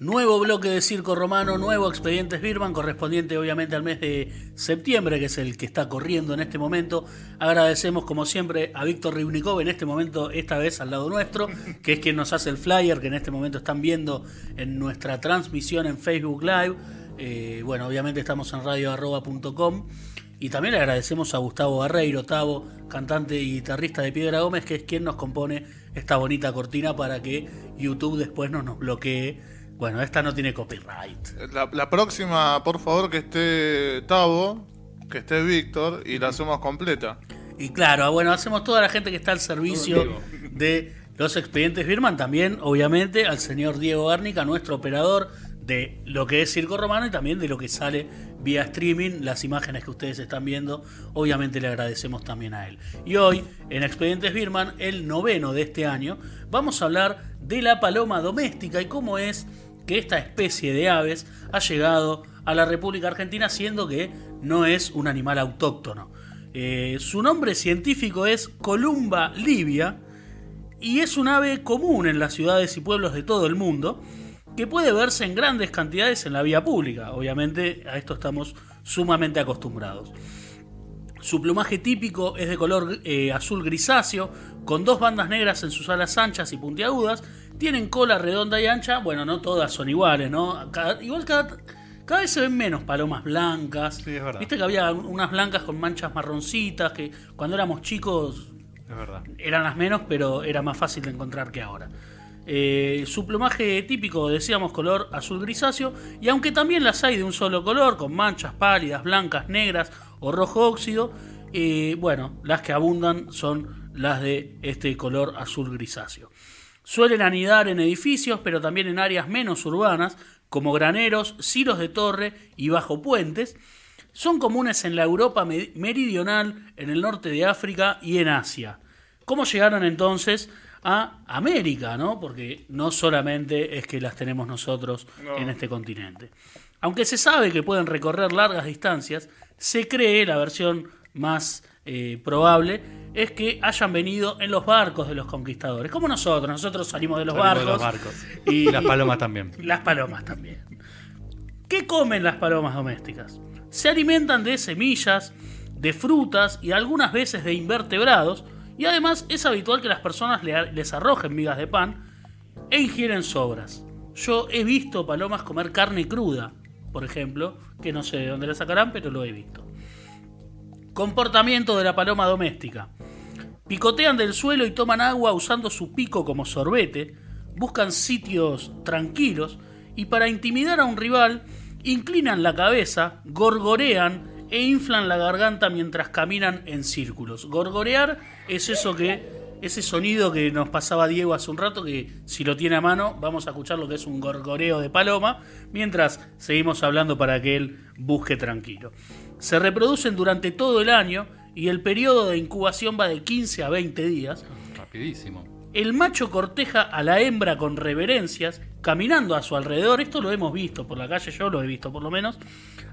Nuevo bloque de Circo Romano, nuevo Expedientes Birman, correspondiente obviamente al mes de septiembre, que es el que está corriendo en este momento. Agradecemos como siempre a Víctor Ribnikov en este momento, esta vez al lado nuestro, que es quien nos hace el flyer que en este momento están viendo en nuestra transmisión en Facebook Live. Eh, bueno, obviamente estamos en radioarroba.com. Y también le agradecemos a Gustavo Barreiro, Tavo, cantante y guitarrista de Piedra Gómez, que es quien nos compone esta bonita cortina para que YouTube después no nos bloquee bueno, esta no tiene copyright. La, próxima, por favor, que esté Tavo, que esté Víctor y la hacemos completa. Y claro, bueno, hacemos toda la gente que está al servicio de los expedientes Birman, también, obviamente, al señor Diego Garnica, nuestro operador de lo que es Circo Romano y también de lo que sale vía streaming, las imágenes que ustedes están viendo, obviamente le agradecemos también a él. Y hoy, en Expedientes Birman, el noveno de este año, vamos a hablar de la paloma doméstica y cómo es que esta especie de aves ha llegado a la República Argentina siendo que no es un animal autóctono. Eh, su nombre científico es Columba livia y es un ave común en las ciudades y pueblos de todo el mundo que puede verse en grandes cantidades en la vía pública. Obviamente a esto estamos sumamente acostumbrados. Su plumaje típico es de color eh, azul grisáceo, con dos bandas negras en sus alas anchas y puntiagudas tienen cola redonda y ancha, bueno, no todas son iguales, ¿no? igual cada, cada vez se ven menos palomas blancas. Sí, es verdad. Viste que había unas blancas con manchas marroncitas, que cuando éramos chicos es verdad. eran las menos, pero era más fácil de encontrar que ahora. Eh, su plumaje típico, decíamos, color azul grisáceo, y aunque también las hay de un solo color, con manchas pálidas, blancas, negras o rojo óxido, eh, bueno, las que abundan son las de este color azul grisáceo. Suelen anidar en edificios, pero también en áreas menos urbanas, como graneros, silos de torre y bajo puentes. Son comunes en la Europa meridional, en el norte de África y en Asia. ¿Cómo llegaron entonces a América? ¿no? Porque no solamente es que las tenemos nosotros en este continente. Aunque se sabe que pueden recorrer largas distancias, se cree la versión más eh, probable es que hayan venido en los barcos de los conquistadores, como nosotros, nosotros salimos de los, barcos, Y, las palomas también. Las palomas también. ¿Qué comen las palomas domésticas? Se alimentan de semillas, de frutas y algunas veces de invertebrados, y además es habitual que las personas les arrojen migas de pan e ingieren sobras. Yo he visto palomas comer carne cruda, por ejemplo, que no sé de dónde la sacarán, pero lo he visto. Comportamiento de la paloma doméstica. Picotean del suelo y toman agua usando su pico como sorbete, buscan sitios tranquilos y para intimidar a un rival inclinan la cabeza, gorgorean e inflan la garganta mientras caminan en círculos. Gorgorear es eso que ese sonido que nos pasaba Diego hace un rato, que si lo tiene a mano vamos a escuchar lo que es un gorgoreo de paloma, mientras seguimos hablando para que él busque tranquilo. Se reproducen durante todo el año y el periodo de incubación va de 15 a 20 días. Rapidísimo. El macho corteja a la hembra con reverencias, caminando a su alrededor. Esto lo hemos visto por la calle, yo lo he visto por lo menos.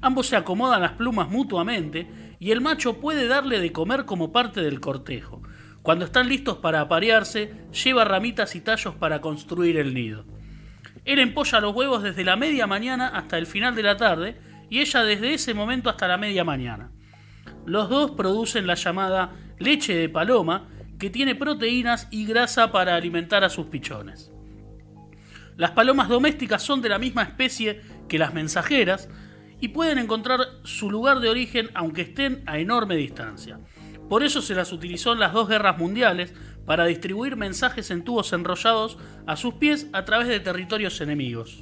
Ambos se acomodan las plumas mutuamente y el macho puede darle de comer como parte del cortejo. Cuando están listos para aparearse, lleva ramitas y tallos para construir el nido. Él empolla los huevos desde la media mañana hasta el final de la tarde y ella desde ese momento hasta la media mañana. Los dos producen la llamada leche de paloma, que tiene proteínas y grasa para alimentar a sus pichones. Las palomas domésticas son de la misma especie que las mensajeras y pueden encontrar su lugar de origen aunque estén a enorme distancia. Por eso se las utilizó en las dos guerras mundiales para distribuir mensajes en tubos enrollados a sus pies a través de territorios enemigos.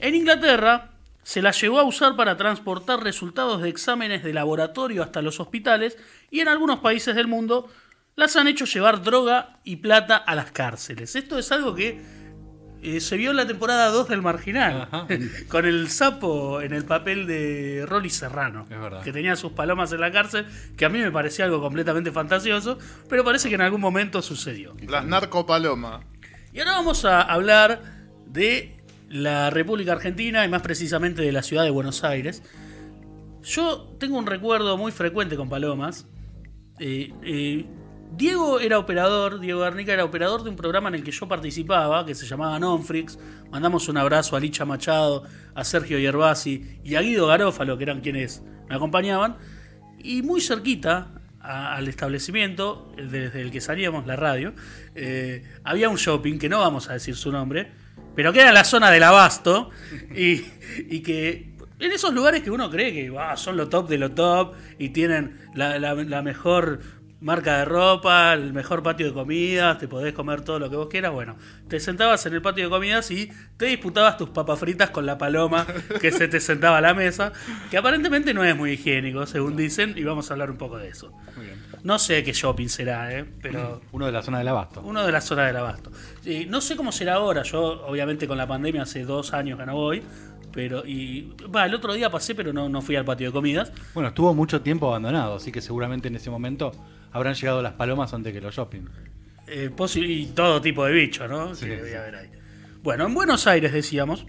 En Inglaterra, se la llevó a usar para transportar resultados de exámenes de laboratorio hasta los hospitales y en algunos países del mundo las han hecho llevar droga y plata a las cárceles. Esto es algo que eh, se vio en la temporada 2 del Marginal, con el sapo en el papel de Rolly Serrano, que tenía sus palomas en la cárcel, que a mí me parecía algo completamente fantasioso, pero parece que en algún momento sucedió. Las narcopalomas. Y ahora vamos a hablar de la República Argentina y más precisamente de la ciudad de Buenos Aires. Yo tengo un recuerdo muy frecuente con palomas. Eh, eh, Diego era operador, Diego Garnica era operador de un programa en el que yo participaba, que se llamaba Nonfrix. Mandamos un abrazo a Licha Machado, a Sergio Yerbasi y a Guido Garófalo, que eran quienes me acompañaban. Y muy cerquita a- al establecimiento, desde el que salíamos, la radio, eh, había un shopping, que no vamos a decir su nombre, pero que era en la zona del abasto, y, y que en esos lugares que uno cree que son lo top de lo top, y tienen la, la- la mejor marca de ropa, el mejor patio de comidas, te podés comer todo lo que vos quieras, bueno, te sentabas en el patio de comidas y te disputabas tus papas fritas con la paloma que se te sentaba a la mesa, que aparentemente no es muy higiénico, según dicen, y vamos a hablar un poco de eso. Muy bien. No sé qué shopping será, ¿eh? pero Uno de la zona del abasto. uno de las zonas del abasto. No sé cómo será ahora, yo obviamente con la pandemia hace dos años que no voy, pero y va, el otro día pasé, pero no, no fui al patio de comidas. Bueno, estuvo mucho tiempo abandonado, así que seguramente en ese momento habrán llegado las palomas antes que los shopping. Eh, posi- y todo tipo de bichos, ¿no? Sí, que sí. debía haber ahí. Bueno, en Buenos Aires decíamos,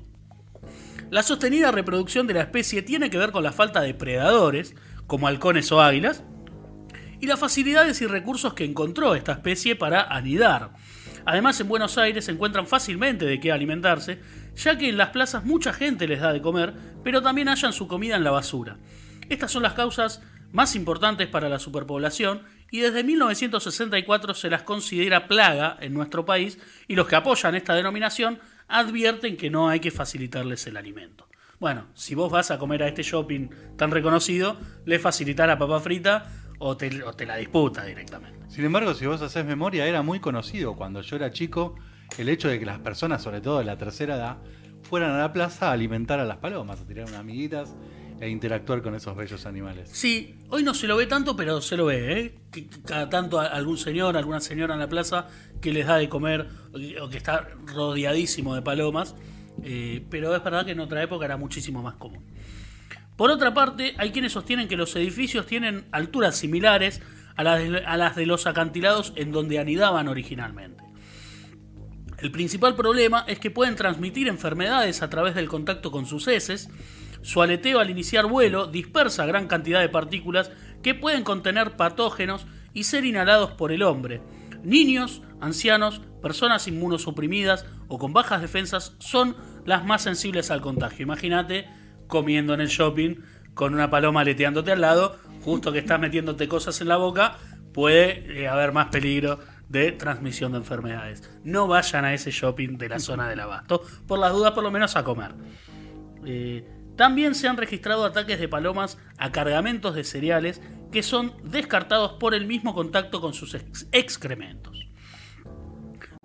la sostenida reproducción de la especie tiene que ver con la falta de predadores, como halcones o águilas, y las facilidades y recursos que encontró esta especie para anidar. Además, en Buenos Aires se encuentran fácilmente de qué alimentarse, ya que en las plazas mucha gente les da de comer, pero también hallan su comida en la basura. Estas son las causas más importantes para la superpoblación y desde 1964 se las considera plaga en nuestro país y los que apoyan esta denominación advierten que no hay que facilitarles el alimento. Bueno, si vos vas a comer a este shopping tan reconocido, le facilitás la papa frita o te, o te la disputa directamente. Sin embargo, si vos haces memoria, era muy conocido cuando yo era chico el hecho de que las personas, sobre todo de la tercera edad, fueran a la plaza a alimentar a las palomas, a tirar unas amiguitas e interactuar con esos bellos animales. Sí, hoy no se lo ve tanto, pero se lo ve, ¿eh? Cada tanto algún señor, alguna señora en la plaza que les da de comer o que- está rodeadísimo de palomas, eh, pero es verdad que en otra época era muchísimo más común. Por otra parte, hay quienes sostienen que los edificios tienen alturas similares a las de los acantilados en donde anidaban originalmente. El principal problema es que pueden transmitir enfermedades a través del contacto con sus heces. Su aleteo al iniciar vuelo dispersa gran cantidad de partículas que pueden contener patógenos y ser inhalados por el hombre. Niños, ancianos, personas inmunosuprimidas o con bajas defensas son las más sensibles al contagio. Imagínate comiendo en el shopping con una paloma aleteándote al lado, justo que estás metiéndote cosas en la boca, puede eh, haber más peligro de transmisión de enfermedades. No vayan a ese shopping de la zona del abasto, por las dudas por lo menos a comer. Eh, también se han registrado ataques de palomas a cargamentos de cereales que son descartados por el mismo contacto con sus ex- excrementos.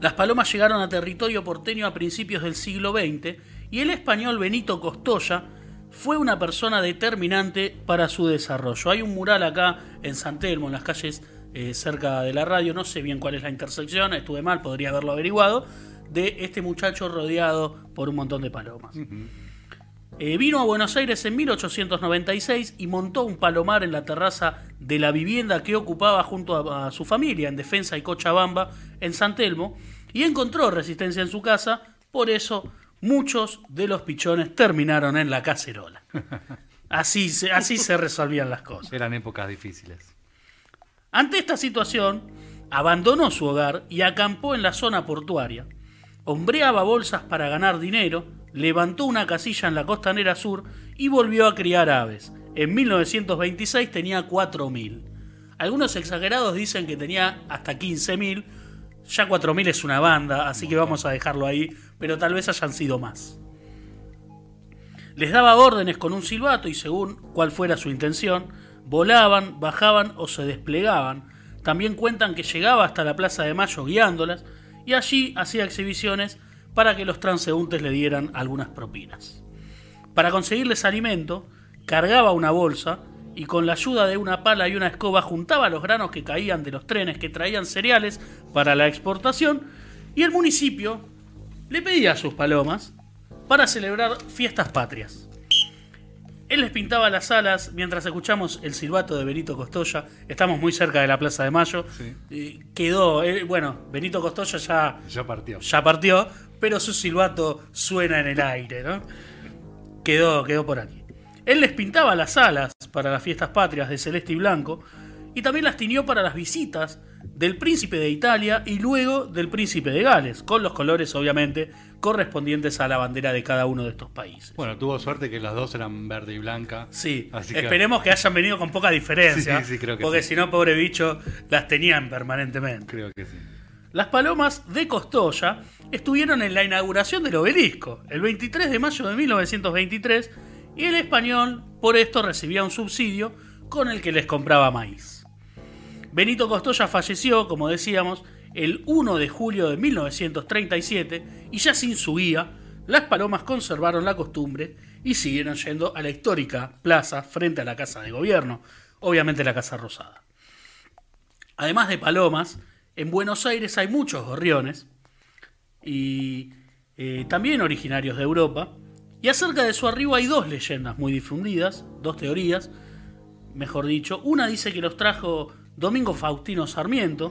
Las palomas llegaron a territorio porteño a principios del siglo XX y el español Benito Costoya fue una persona determinante para su desarrollo. Hay un mural acá en San Telmo, en las calles eh, cerca de la radio, no sé bien cuál es la intersección, estuve mal, podría haberlo averiguado, de este muchacho rodeado por un montón de palomas. Eh, vino a Buenos Aires en 1896 y montó un palomar en la terraza de la vivienda que ocupaba junto a, a su familia en Defensa y Cochabamba, en San Telmo, y encontró resistencia en su casa, por eso muchos de los pichones terminaron en la cacerola. Así se, así se resolvían las cosas. Eran épocas difíciles. Ante esta situación, abandonó su hogar y acampó en la zona portuaria. Hombreaba bolsas para ganar dinero, levantó una casilla en la costanera sur y volvió a criar aves. En 1926 tenía 4.000. Algunos exagerados dicen que tenía hasta 15.000. Ya 4.000 es una banda, así que vamos a dejarlo ahí, pero tal vez hayan sido más. Les daba órdenes con un silbato y según cuál fuera su intención, volaban, bajaban o se desplegaban. También cuentan que llegaba hasta la Plaza de Mayo guiándolas y allí hacía exhibiciones para que los transeúntes le dieran algunas propinas. Para conseguirles alimento, cargaba una bolsa y con la ayuda de una pala y una escoba juntaba los granos que caían de los trenes que traían cereales para la exportación y el municipio le pedía a sus palomas para celebrar fiestas patrias. Él les pintaba las alas mientras escuchamos el silbato de Benito Costoya. Estamos muy cerca de la Plaza de Mayo. Sí. Eh, quedó, eh, bueno, Benito Costoya ya, Ya partió. ya partió, pero su silbato suena en el aire, ¿no? Quedó, quedó por aquí. Él les pintaba las alas para las fiestas patrias de celeste y blanco y también las tiñó para las visitas del príncipe de Italia y luego del príncipe de Gales, con los colores obviamente correspondientes a la bandera de cada uno de estos países. Bueno, tuvo suerte que las dos eran verde y blanca. Sí, Así esperemos que... hayan venido con poca diferencia, Sí, sí, creo que porque si no, pobre bicho, las tenían permanentemente. Creo que sí. Las palomas de Costoya estuvieron en la inauguración del obelisco el 23 de mayo de 1923 y el español por esto recibía un subsidio con el que les compraba maíz. Benito Costoya falleció, como decíamos, el 1 de julio de 1937 y ya sin su guía, las palomas conservaron la costumbre y siguieron yendo a la histórica plaza frente a la Casa de Gobierno, obviamente la Casa Rosada. Además de palomas, en Buenos Aires hay muchos gorriones y eh, también originarios de Europa. Y acerca de su arribo hay dos leyendas muy difundidas, dos teorías, mejor dicho. Una dice que los trajo Domingo Faustino Sarmiento,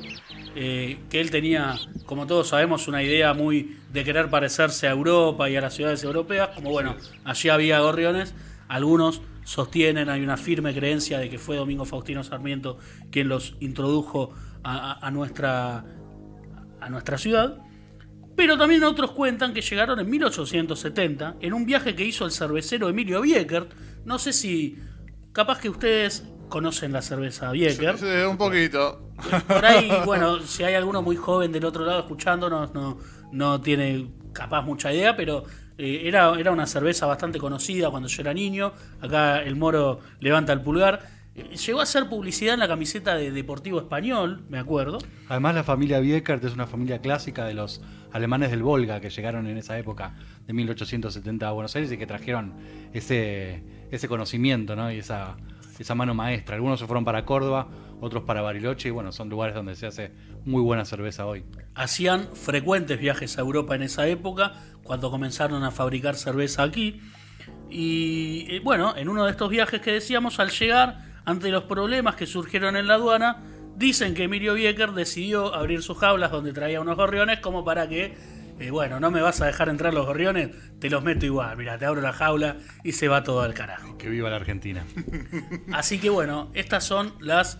eh, que él tenía, como todos sabemos, una idea muy de querer parecerse a Europa y a las ciudades europeas. Como bueno, allí había gorriones, algunos sostienen, hay una firme creencia de que fue Domingo Faustino Sarmiento quien los introdujo a, a- a nuestra, a nuestra ciudad. Pero también otros cuentan que llegaron en 1870 en un viaje que hizo el cervecero Emilio Biekert. No sé si capaz que ustedes conocen la cerveza Biekert. Sí, un poquito. Por ahí, bueno, si hay alguno muy joven del otro lado escuchándonos, no, no tiene capaz mucha idea, pero eh, era, era una cerveza bastante conocida cuando yo era niño. Acá el moro levanta el pulgar. Eh, Llegó a hacer publicidad en la camiseta de Deportivo Español, me acuerdo. Además, la familia Biekert es una familia clásica de los alemanes del Volga que llegaron en esa época de 1870 a Buenos Aires y que trajeron ese, ese conocimiento ¿no? y esa, esa mano maestra. Algunos se fueron para Córdoba, otros para Bariloche y bueno, son lugares donde se hace muy buena cerveza hoy. hacían frecuentes viajes a Europa en esa época, cuando comenzaron a fabricar cerveza aquí. Y eh, bueno, en uno de estos viajes que decíamos, al llegar, ante los problemas que surgieron en la aduana, dicen que Emilio Biecker decidió abrir sus jaulas donde traía unos gorriones como para que, eh, bueno, no me vas a dejar entrar los gorriones, te los meto igual, mira, te abro la jaula y se va todo al carajo. Que viva la Argentina. Así que bueno, estas son las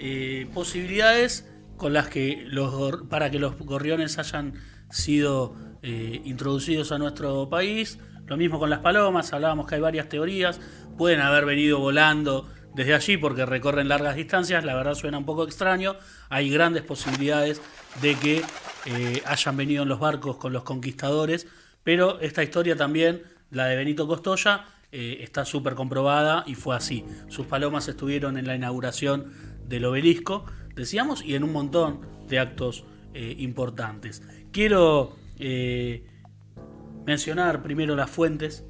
eh, posibilidades con las que los para que los gorriones hayan sido eh, introducidos a nuestro país. Lo mismo con las palomas, hablábamos que hay varias teorías, pueden haber venido volando desde allí porque recorren largas distancias, la verdad suena un poco extraño, hay grandes posibilidades de que eh, hayan venido en los barcos con los conquistadores, pero esta historia también, la de Benito Costoya, está súper comprobada y fue así. Sus palomas estuvieron en la inauguración del obelisco, decíamos, y en un montón de actos eh, importantes. Quiero eh, mencionar primero las fuentes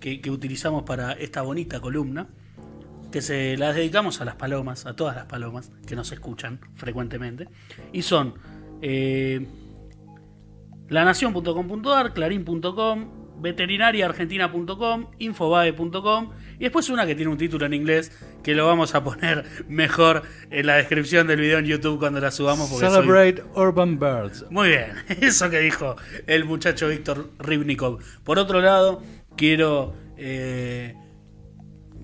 que, utilizamos para esta bonita columna, que se las dedicamos a las palomas, a todas las palomas que nos escuchan frecuentemente, y son eh, lanación.com.ar, clarín.com, veterinariaargentina.com, infobae.com y después una que tiene un título en inglés que lo vamos a poner mejor en la descripción del video en YouTube cuando la subamos porque soy- Celebrate Urban Birds. muy bien, eso que dijo el muchacho Víctor Ribnikov. Por otro lado, quiero eh,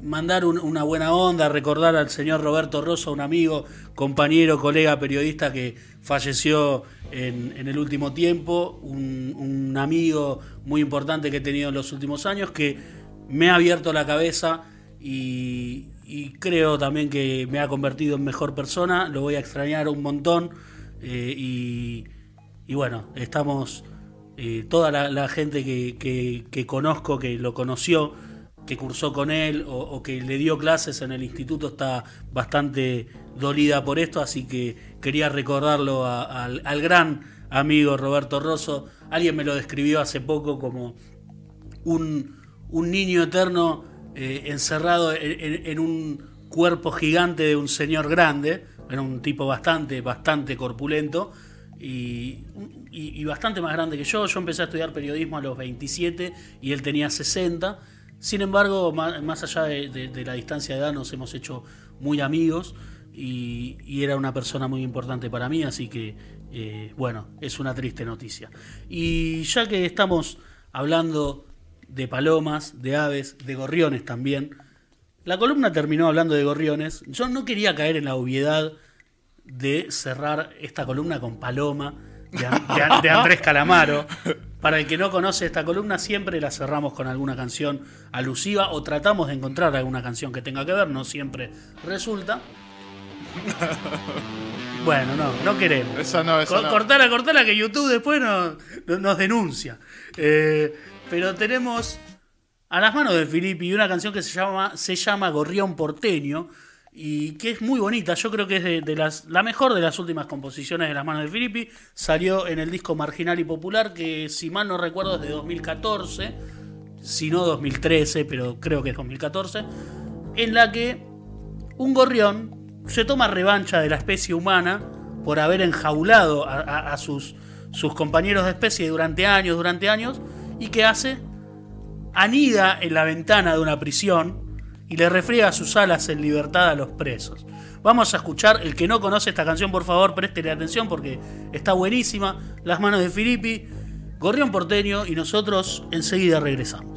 mandar un- una buena onda, recordar al señor Roberto Rosa, un amigo, compañero, colega, periodista que falleció en, en el último tiempo, un, un amigo muy importante que he tenido en los últimos años, que me ha abierto la cabeza y, y creo también que me ha convertido en mejor persona, lo voy a extrañar un montón eh, y, y bueno, estamos eh, toda la, gente que, conozco, que lo conoció, que cursó con él o, que le dio clases en el instituto está bastante dolida por esto, así que quería recordarlo al, gran amigo Roberto Rosso. Alguien me lo describió hace poco como un niño eterno eh, encerrado en, un cuerpo gigante de un señor grande, era un tipo bastante, bastante corpulento y, bastante más grande que yo. Yo empecé a estudiar periodismo a los 27 y él tenía 60. Sin embargo, más, allá de, la distancia de edad, nos hemos hecho muy amigos y, y era una persona muy importante para mí, así que, eh, bueno, es una triste noticia. Y ya que estamos hablando de palomas, de aves, de gorriones también, La columna terminó hablando de gorriones. Yo no quería caer en la obviedad de cerrar esta columna con Paloma de, An- de An- de Andrés Calamaro. Para el que no conoce esta columna, siempre la cerramos con alguna canción alusiva o tratamos de encontrar alguna canción que tenga que ver, no siempre resulta. Bueno, no, no queremos. Esa no, esa Co- no. Cortala, cortala, que YouTube después nos, nos denuncia. Eh, pero tenemos a las manos de Filippi una canción que se llama, se llama Gorrión Porteño y que es muy bonita. Yo creo que es de, las, la mejor de las últimas composiciones de las manos de Filippi. Salió en el disco Marginal y Popular, que si mal no recuerdo es de 2014, si no 2013, pero creo que es 2014, en la que un gorrión se toma revancha de la especie humana por haber enjaulado a, a- a sus, sus compañeros de especie durante años, durante años, y que hace, anida en la ventana de una prisión y le refriega sus alas en libertad a los presos. Vamos a escuchar, el que no conoce esta canción, por favor, préstele atención porque está buenísima. Las manos de Filippi, Gorrión Porteño y nosotros enseguida regresamos.